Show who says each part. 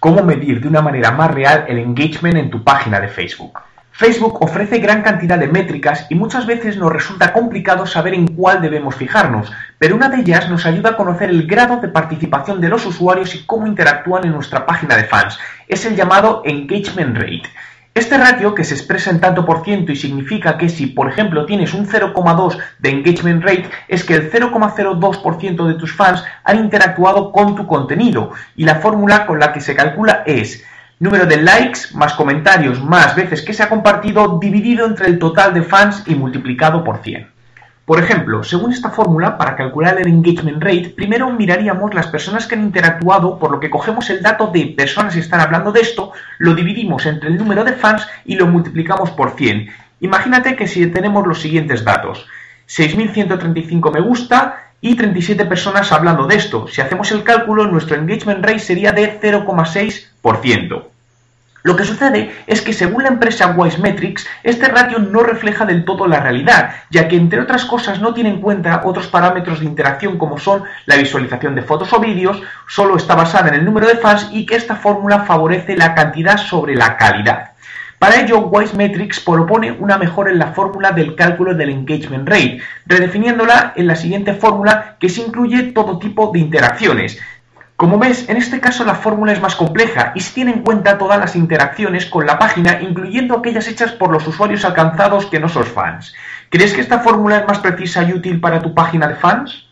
Speaker 1: cómo medir de una manera más real el engagement en tu página de Facebook. Facebook ofrece gran cantidad de métricas y muchas veces nos resulta complicado saber en cuál debemos fijarnos, pero una de ellas nos ayuda a conocer el grado de participación de los usuarios y cómo interactúan en nuestra página de fans. Es el llamado engagement rate. Este ratio, que se expresa en tanto por ciento y significa que si, por ejemplo, tienes un 0,2 de engagement rate, es que el 0,02% de tus fans han interactuado con tu contenido. Y la fórmula con la que se calcula es número de likes más comentarios más veces que se ha compartido dividido entre el total de fans y multiplicado por 100. Por ejemplo, según esta fórmula, para calcular el engagement rate, primero miraríamos las personas que han interactuado, por lo que cogemos el dato de personas que están hablando de esto, lo dividimos entre el número de fans y lo multiplicamos por 100. Imagínate que si tenemos los siguientes datos, 6.135 me gusta y 37 personas hablando de esto. Si hacemos el cálculo, nuestro engagement rate sería de 0,6%. Lo que sucede es que según la empresa Wisemetrics, este ratio no refleja del todo la realidad, ya que entre otras cosas no tiene en cuenta otros parámetros de interacción como son la visualización de fotos o vídeos, solo está basada en el número de fans y que esta fórmula favorece la cantidad sobre la calidad. Para ello, Wisemetrics propone una mejora en la fórmula del cálculo del engagement rate, redefiniéndola en la siguiente fórmula que se incluye todo tipo de interacciones, como ves, en este caso la fórmula es más compleja y se tiene en cuenta todas las interacciones con la página, incluyendo aquellas hechas por los usuarios alcanzados que no son fans. ¿Crees que esta fórmula es más precisa y útil para tu página de fans?